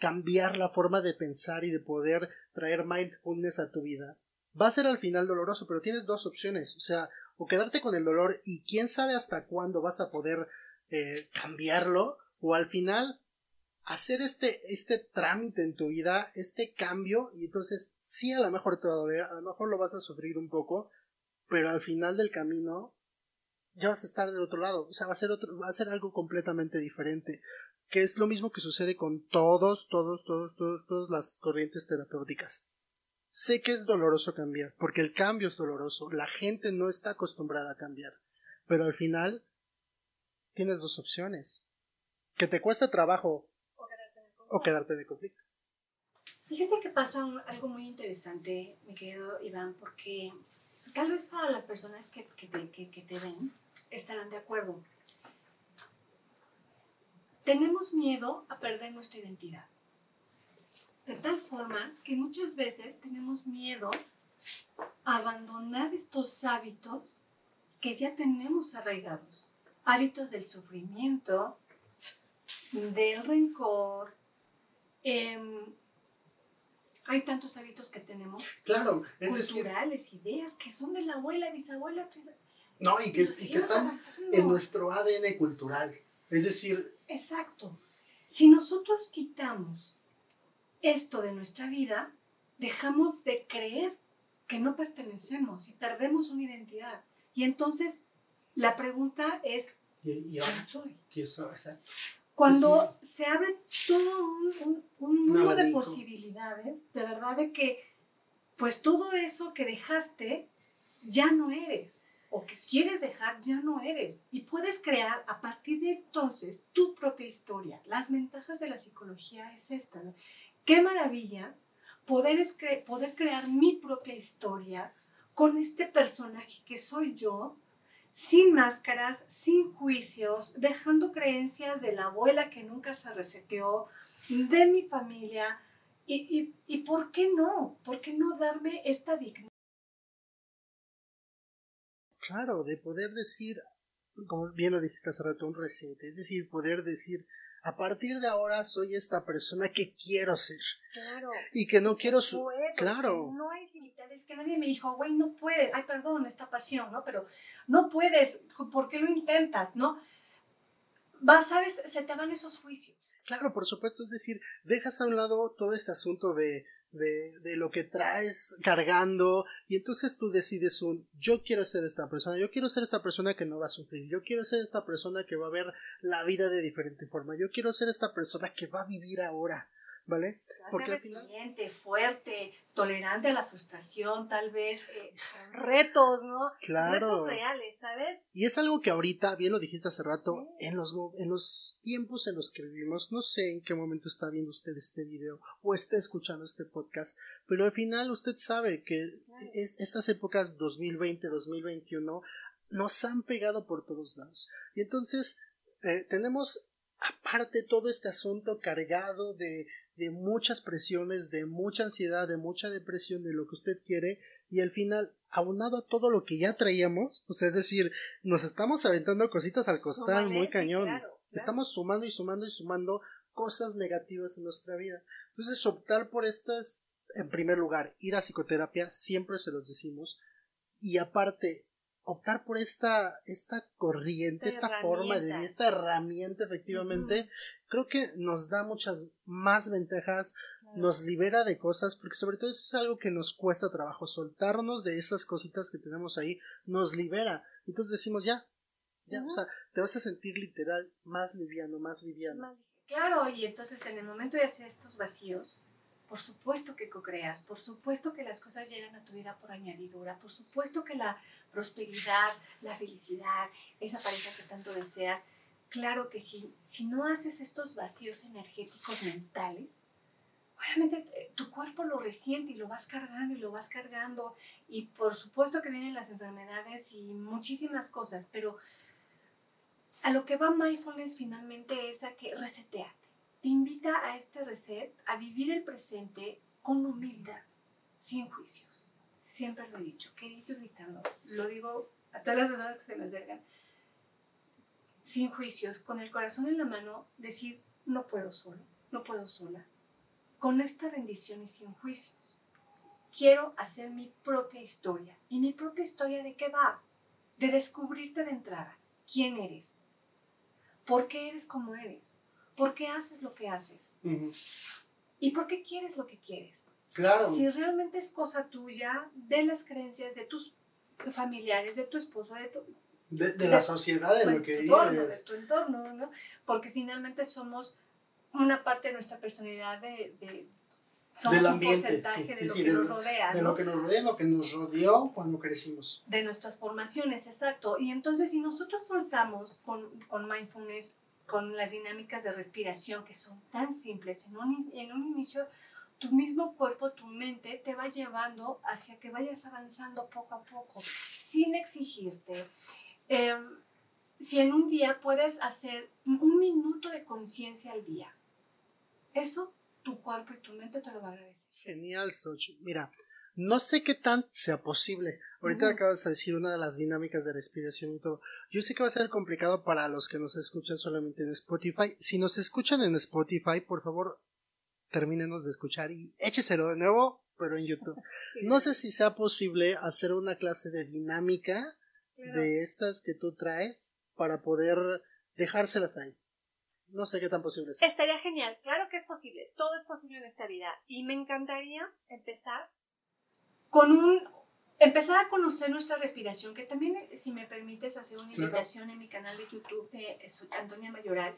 cambiar la forma de pensar y de poder traer mindfulness a tu vida. Va a ser al final doloroso, pero tienes dos opciones, o sea, o quedarte con el dolor y quién sabe hasta cuándo vas a poder eh, cambiarlo, o al final hacer este, este trámite en tu vida, este cambio, y entonces sí a lo mejor te va a doler, a lo mejor lo vas a sufrir un poco, pero al final del camino ya vas a estar del otro lado, o sea, va a ser otro, va a ser algo completamente diferente. Que es lo mismo que sucede con todos, todos, todos, todos, todas las corrientes terapéuticas. Sé que es doloroso cambiar, porque el cambio es doloroso, la gente no está acostumbrada a cambiar, pero al final tienes dos opciones, que te cuesta trabajo o quedarte de conflicto. Fíjate que pasa algo muy interesante, mi querido Iván, porque tal vez todas las personas que, que, te, que te ven estarán de acuerdo tenemos miedo a perder nuestra identidad. De tal forma que muchas veces tenemos miedo a abandonar estos hábitos que ya tenemos arraigados. Hábitos del sufrimiento, del rencor. em, hay tantos hábitos que tenemos Claro, es decir, culturales, ideas que son de la abuela, bisabuela, tris- no, y que, y que están en nuestro ADN cultural. Es decir, Exacto. Si nosotros quitamos esto de nuestra vida, dejamos de creer que no pertenecemos y perdemos una identidad. Y entonces la pregunta es, ¿quién soy? que eso- exacto. Cuando se abre todo un, un- un Un mundo de posibilidades, de verdad de que pues todo eso que dejaste ya no eres o que quieres dejar ya no eres y puedes crear a partir de entonces tu propia historia. Las ventajas de la psicología es esta. Qué maravilla poder, escre- poder crear mi propia historia con este personaje que soy yo, sin máscaras, sin juicios, dejando creencias de la abuela que nunca se reseteó, de mi familia. Y, y, y por qué no? ¿Por qué no darme esta dignidad? Claro, de poder decir, como bien lo dijiste hace rato, un reset. Es decir, poder decir, a partir de ahora soy esta persona que quiero ser Claro. y que no quiero su... Puedo, Claro. No hay limitades, que nadie me dijo, güey, no puedes, ay, perdón, esta pasión, ¿no? Pero no puedes, ¿por qué lo intentas, no? Vas, ¿sabes? Se te van esos juicios. Claro, por supuesto, es decir, dejas a un lado todo este asunto de, de, de lo que traes cargando y entonces tú decides un, yo quiero ser esta persona, yo quiero ser esta persona que no va a sufrir, yo quiero ser esta persona que va a ver la vida de diferente forma, yo quiero ser esta persona que va a vivir ahora, ¿vale? Porque final- resiliente, fuerte, tolerante a la frustración, tal vez. eh, Retos, ¿no? Claro. Retos reales, ¿sabes? Y es algo que ahorita, bien lo dijiste hace rato, en los, en los tiempos en los que vivimos, no sé en qué momento está viendo usted este video o está escuchando este podcast, pero al final usted sabe que es- estas épocas 2020, 2021 nos han pegado por todos lados. Y entonces eh, tenemos aparte todo este asunto cargado de, de muchas presiones, de mucha ansiedad, de mucha depresión, de lo que usted quiere, y al final, aunado a todo lo que ya traíamos, o sea, es decir, nos estamos aventando cositas al costal Súmale, muy cañón. claro, claro. Estamos sumando y sumando y sumando cosas negativas en nuestra vida. Entonces, optar por estas, en primer lugar, ir a psicoterapia, siempre se los decimos, y aparte, optar por esta, esta corriente, Esta esta, forma de herramienta. esta herramienta, efectivamente, creo que nos da muchas más ventajas, nos libera de cosas, porque sobre todo eso es algo que nos cuesta trabajo, soltarnos de esas cositas que tenemos ahí, nos libera. Entonces decimos ya, ya, o sea, te vas a sentir literal más liviano, más liviano. Claro, y entonces en el momento de hacer estos vacíos, por supuesto que co-creas, por supuesto que las cosas llegan a tu vida por añadidura, por supuesto que la prosperidad, la felicidad, esa pareja que tanto deseas, claro que sí, si no haces estos vacíos energéticos mentales, obviamente eh, tu cuerpo lo resiente y lo vas cargando y lo vas cargando y por supuesto que vienen las enfermedades y muchísimas cosas, pero a lo que va mindfulness finalmente es a que reseteate. Te invita a este reset, a vivir el presente con humildad, sin juicios. Siempre lo he dicho, querido y gritando. Lo digo a todas las personas que se me acercan. Sin juicios, con el corazón en la mano, decir, no puedo solo, no puedo sola. Con esta rendición y sin juicios. Quiero hacer mi propia historia. ¿Y mi propia historia de qué va? De descubrirte de entrada. ¿Quién eres? ¿Por qué eres como eres? ¿Por qué haces lo que haces? ¿Y por qué quieres lo que quieres? Claro. Si realmente es cosa tuya, de las creencias de tus familiares, de tu esposo, de tu, De, de la sociedad de lo tu que entorno, de tu entorno, ¿no? Porque finalmente somos una parte de nuestra personalidad de... de somos Del un ambiente, porcentaje sí, de sí, lo sí, que de nos rodea, De ¿no? lo que nos rodea, lo que nos rodeó cuando crecimos. de nuestras formaciones, exacto. Y entonces si nosotros soltamos con, con mindfulness, con las dinámicas de respiración que son tan simples, en un, en un inicio tu mismo cuerpo, tu mente te va llevando hacia que vayas avanzando poco a poco, sin exigirte, eh, si en un día puedes hacer un minuto de conciencia al día. Eso tu cuerpo y tu mente te lo va a agradecer. Genial, Soch. Mira, no sé qué tan sea posible. Ahorita acabas de decir una de las dinámicas de respiración y todo. Yo sé que va a ser complicado para los que nos escuchan solamente en Spotify. Si nos escuchan en Spotify, por favor, termínenos de escuchar y écheselo de nuevo, pero en YouTube. No sé si sea posible hacer una clase de dinámica Claro. de estas que tú traes para poder dejárselas ahí. No sé qué tan posible sea. Estaría genial, claro que es posible, todo es posible en esta vida y me encantaría empezar Con un empezar a conocer nuestra respiración, que también, si me permites hacer una Claro. invitación en mi canal de YouTube de Antonia Mayoral,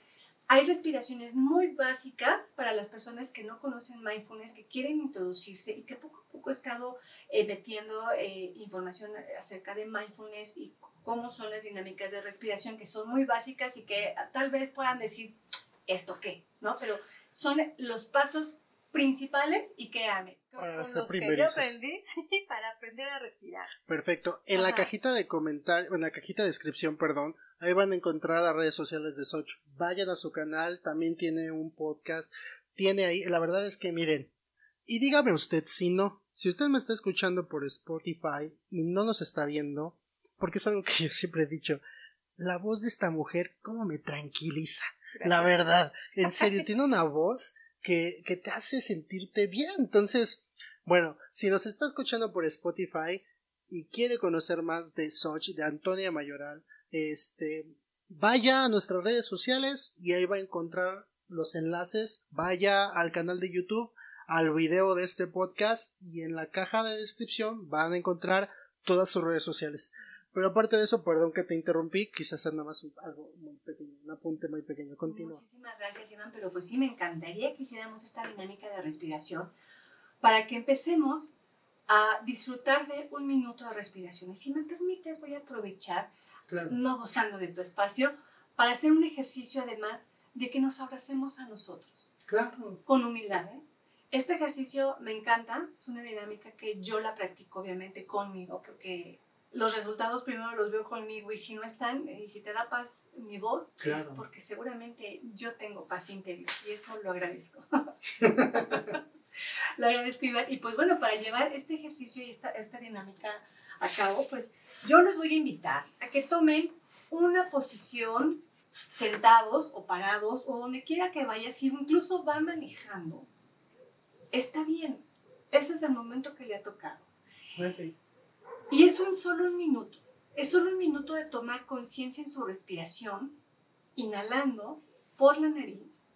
hay respiraciones muy básicas para las personas que no conocen mindfulness, que quieren introducirse y que poco a poco he estado eh, metiendo eh, información acerca de mindfulness y cómo son las dinámicas de respiración, que son muy básicas y que ah, tal vez puedan decir, ¿esto qué? ¿No? Pero son los pasos principales y que ame. Para ser los que yo primerizos. aprendí, sí, para aprender a respirar. Perfecto. En la cajita de comentarios, en la cajita de descripción, perdón, ahí van a encontrar las redes sociales de Soch. Vayan a su canal, también tiene un podcast, tiene ahí, la verdad es que miren, y dígame usted si no, si usted me está escuchando por Spotify y no nos está viendo, porque es algo que yo siempre he dicho, la voz de esta mujer, cómo me tranquiliza. La verdad, en serio, tiene una voz que, que te hace sentirte bien. Entonces, bueno, si nos está escuchando por Spotify y quiere conocer más de Soch, de Antonia Mayoral, este, vaya a nuestras redes sociales y ahí va a encontrar los enlaces. Vaya al canal de YouTube, al video de este podcast y en la caja de descripción van a encontrar todas sus redes sociales. Pero aparte de eso, perdón que te interrumpí, quizás nada más un- algo muy pequeño, un apunte muy pequeño. Continúa. Muchísimas gracias, Iván, pero pues sí, me encantaría que hiciéramos esta dinámica de respiración para que empecemos a disfrutar de un minuto de respiración. Y si me permites, voy a aprovechar, Claro. no gozando de tu espacio, para hacer un ejercicio además de que nos abracemos a nosotros, Claro. con humildad. ¿eh? Este ejercicio me encanta, es una dinámica que yo la practico obviamente conmigo, porque los resultados primero los veo conmigo y si no están, y si te da paz mi voz, es Claro. porque seguramente yo tengo paz interior y eso lo agradezco. lo agradezco, Iván. Y pues bueno, para llevar este ejercicio y esta, esta dinámica a cabo, pues yo los voy a invitar a que tomen una posición sentados o parados o donde quiera que vayas, si incluso va manejando. Está bien, ese es el momento que le ha tocado. Ok. Y es un solo un minuto. Es solo un minuto de tomar conciencia en su respiración, inhalando por la nariz.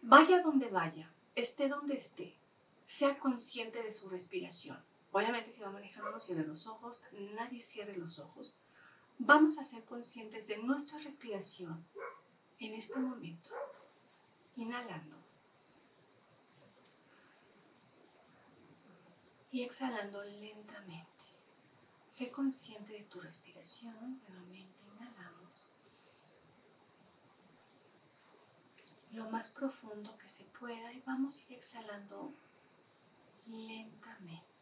Vaya donde vaya, esté donde esté, sea consciente de su respiración. Obviamente si va manejando no cierre los ojos, nadie cierre los ojos. Vamos a ser conscientes de nuestra respiración en este momento. Inhalando. y exhalando lentamente. Sé consciente de tu respiración. Nuevamente inhalamos. Lo más profundo que se pueda y vamos a ir exhalando lentamente.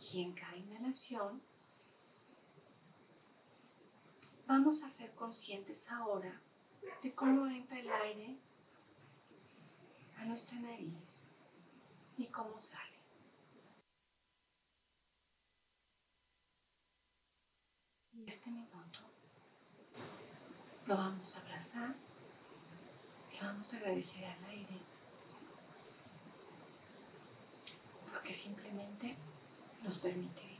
Y en cada inhalación vamos a ser conscientes ahora de cómo entra el aire a nuestra nariz y cómo sale. Y este minuto lo vamos a abrazar y vamos a agradecer al aire porque simplemente nos permite vivir.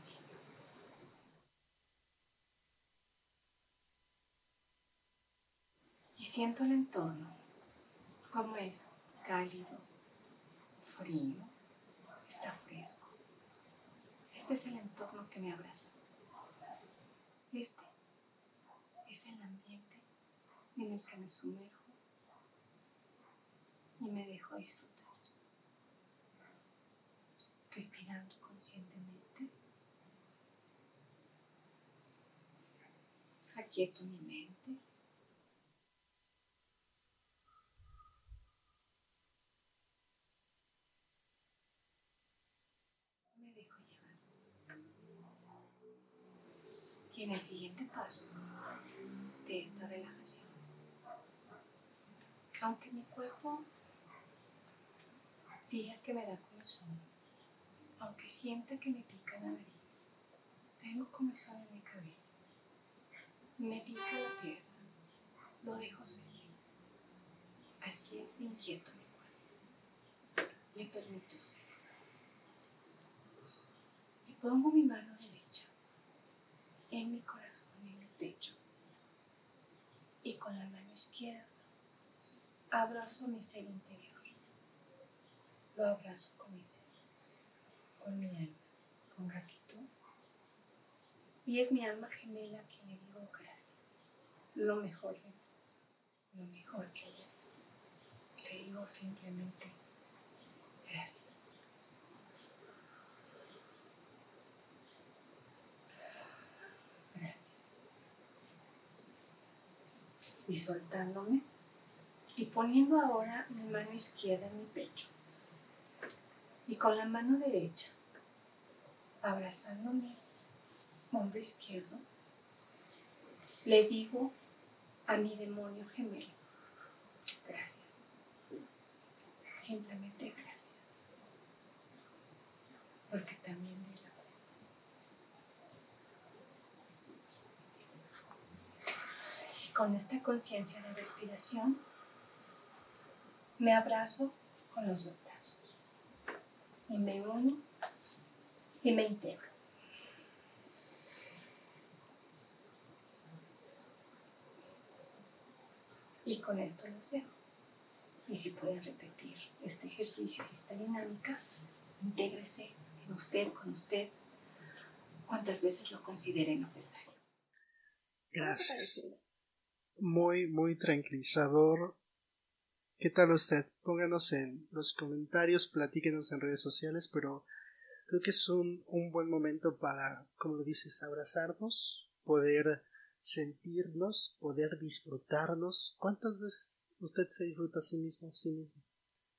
Y siento el entorno, como es cálido, frío, está fresco. Este es el entorno que me abraza. Este es el ambiente en el que me sumerjo y me dejo disfrutar. Respirando conscientemente. Aquieto mi mente. Me dejo llevar. Y en el siguiente paso de esta relajación. Aunque mi cuerpo diga que me da comezón, aunque sienta que me pica la nariz, tengo comezón en mi cabello, me pica la pierna, lo dejo ser. Así es inquieto mi cuerpo. Le permito ser. Y pongo mi mano derecha en mi corazón, en mi pecho. Y con la mano izquierda abrazo mi ser interior. Lo abrazo con mi ser, con mi alma, con gratitud. Y es mi alma gemela que le digo gracias. Lo mejor de mí, lo mejor que ella. Le digo simplemente gracias. Gracias. Y soltándome y poniendo ahora mi mano izquierda en mi pecho y con la mano derecha abrazando mi hombro izquierdo, le digo a mi demonio gemelo, gracias. Simplemente gracias. Porque también de la Y con esta conciencia de respiración, me abrazo con los dos y me uno y me integro. Y con esto los dejo. Y si pueden repetir este ejercicio y esta dinámica, intégrese en usted, con usted, cuantas veces lo considere necesario. Gracias. Muy, muy tranquilizador. ¿Qué tal usted? Pónganos en los comentarios, platíquenos en redes sociales, pero creo que es un, un buen momento para, como lo dices, abrazarnos, poder sentirnos, poder disfrutarnos. ¿Cuántas veces usted se disfruta a sí mismo, a sí mismo?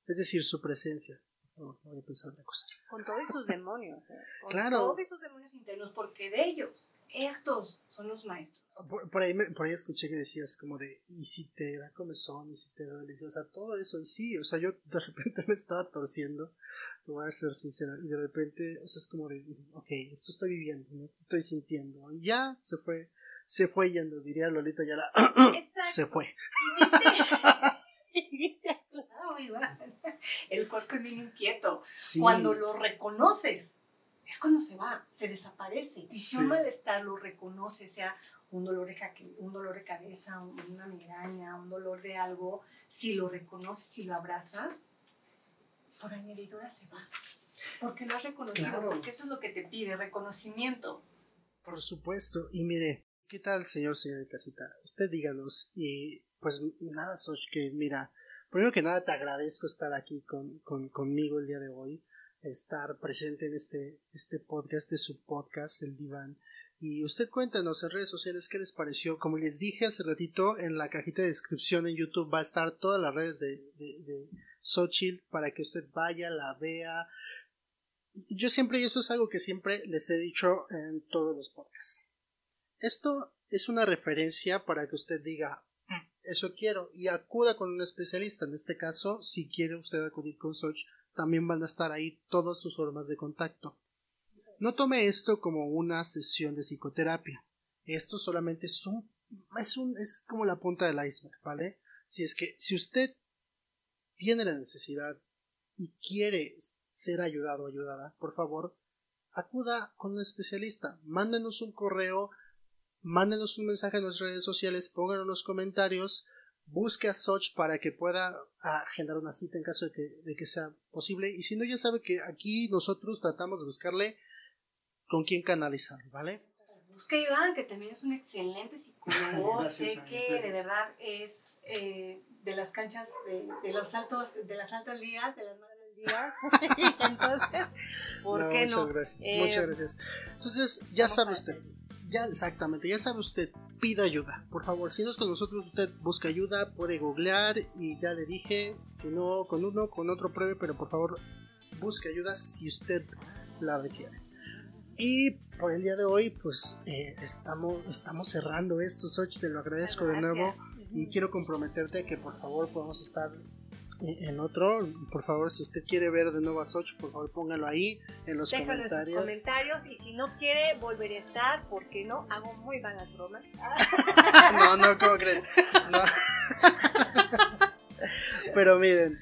Es decir, su presencia. No, no voy a pensar otra cosa. Con todos sus demonios. ¿eh? Con Claro. Todos esos demonios internos, porque de ellos, estos son los maestros. Por, por ahí, me- por ahí escuché que decías como de, y si te da comezón, y si te duele, o sea, todo eso, y sí, o sea, yo de repente me estaba torciendo, lo voy a ser sincero, y de repente, o sea, es como de, ok, esto estoy viviendo, esto estoy sintiendo, y ya se fue, se fue yendo, diría Lolita Yala, Exacto. se fue. El cuerpo es bien inquieto. Sí, Cuando lo reconoces, es cuando se va, se desaparece. Y si Sí. un malestar lo reconoce, sea un dolor, de un dolor de cabeza, un- una migraña, un dolor de algo, si lo reconoces, si lo abrazas, por añadidura se va. Porque lo has reconocido, Claro. porque eso es lo que te pide, reconocimiento. Por supuesto, y mire, ¿qué tal, señor, señor casita? Usted díganos, y pues nada, Soch, que mira, primero que nada te agradezco estar aquí con, con- conmigo el día de hoy, estar presente en este, este podcast, de su podcast, El Diván. Y usted cuéntanos en redes sociales qué les pareció. Como les dije hace ratito, en la cajita de descripción en YouTube va a estar todas las redes de, de, para que usted vaya, la vea, yo siempre, y esto es algo que siempre les he dicho en todos los podcasts. Esto es una referencia para que usted diga, "Mm, eso quiero, y acuda con un especialista. En este caso, si quiere usted acudir con Soch, también van a estar ahí todas sus formas de contacto. No tome esto como una sesión de psicoterapia. Esto solamente es un, es un, es como la punta del iceberg, ¿vale? Si es que, si usted tiene la necesidad y quiere ser ayudado o ayudada, por favor, acuda con un especialista. Mándenos un correo, mándenos un mensaje en nuestras redes sociales, pónganlo en los comentarios, busque a Soch para que pueda agendar una cita en caso de que, de que sea posible. Y si no, ya sabe que aquí nosotros tratamos de buscarle con quién canalizarlo, ¿vale? Busca a Iván, que también es un excelente psicólogo. Gracias, sé que de verdad es eh, de las canchas, de, de los altos, de las altas ligas, de las madres ligas. Entonces, ¿por No, qué muchas no? gracias, Eh, muchas gracias. Entonces, ya sabe usted, ya exactamente, ya sabe usted, pida ayuda. Por favor, si no es con nosotros, usted busca ayuda, puede googlear y ya le dije, si no con uno, con otro pruebe, pero por favor, busque ayuda si usted la requiere. Y por el día de hoy, pues eh, estamos, estamos cerrando esto, Soch, te lo agradezco de nuevo y quiero comprometerte que por favor podamos estar en otro. Por favor, si usted quiere ver de nuevo a Soch, por favor póngalo ahí en los Déjalo comentarios. en sus comentarios y si no quiere volver a estar, porque no, hago muy malas bromas. no, no, ¿cómo creen? No. Pero miren,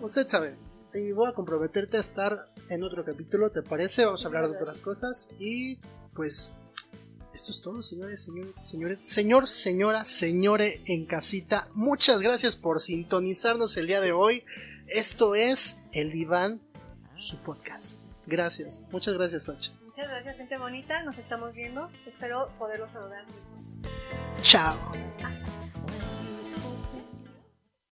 usted sabe, y voy a comprometerte a estar en otro capítulo, ¿te parece? Vamos a hablar de otras cosas y pues esto es todo, señores, señores, señores, señor, señora, señore en casita. Muchas gracias por sintonizarnos el día de hoy. Esto es El Diván, su podcast. Gracias, muchas gracias, Socha. Muchas gracias, gente bonita. Nos estamos viendo. Espero poderlos saludar. Chao. Hasta